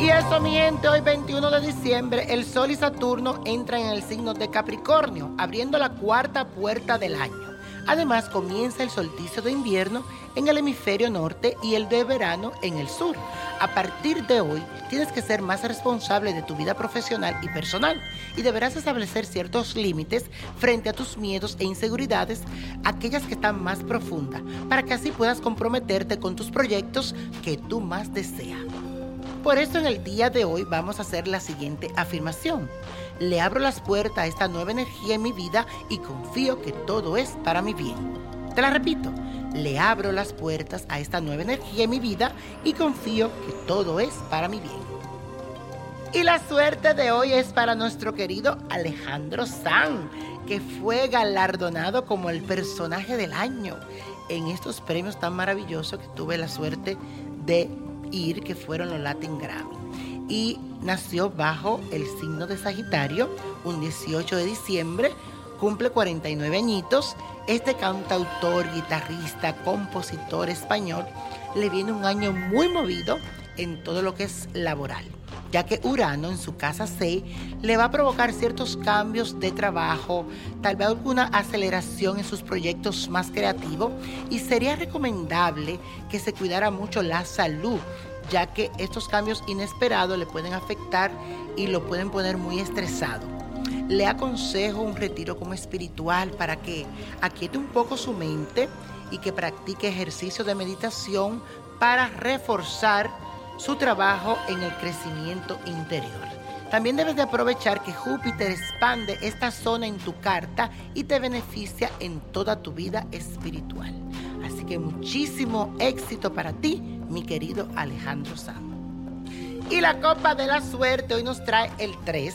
gente, hoy 21 de diciembre, el Sol y Saturno entran en el signo de Capricornio, abriendo la cuarta puerta del año. Además, comienza el solsticio de invierno en el hemisferio norte y el de verano en el sur. A partir de hoy, tienes que ser más responsable de tu vida profesional y personal y deberás establecer ciertos límites frente a tus miedos e inseguridades, aquellas que están más profundas, para que así puedas comprometerte con tus proyectos que tú más deseas. Por eso en el día de hoy vamos a hacer la siguiente afirmación. Le abro las puertas a esta nueva energía en mi vida y confío que todo es para mi bien. Te la repito, le abro las puertas a esta nueva energía en mi vida y confío que todo es para mi bien. Y la suerte de hoy es para nuestro querido Alejandro San, que fue galardonado como el personaje del año en estos premios tan maravillosos que tuve la suerte de ir, que fueron los Latin Grammy. Y nació bajo el signo de Sagitario, un 18 de diciembre, cumple 49 añitos. Este cantautor, guitarrista, compositor español le viene un año muy movido en todo lo que es laboral, ya que Urano en su casa 6 le va a provocar ciertos cambios de trabajo, tal vez alguna aceleración en sus proyectos más creativos y sería recomendable que se cuidara mucho la salud, ya que estos cambios inesperados le pueden afectar y lo pueden poner muy estresado. Le aconsejo un retiro como espiritual para que aquiete un poco su mente y que practique ejercicio de meditación para reforzar su trabajo en el crecimiento interior. También debes de aprovechar que Júpiter expande esta zona en tu carta y te beneficia en toda tu vida espiritual. Así que muchísimo éxito para ti, mi querido Alejandro Sanz. Y la copa de la suerte hoy nos trae el 3,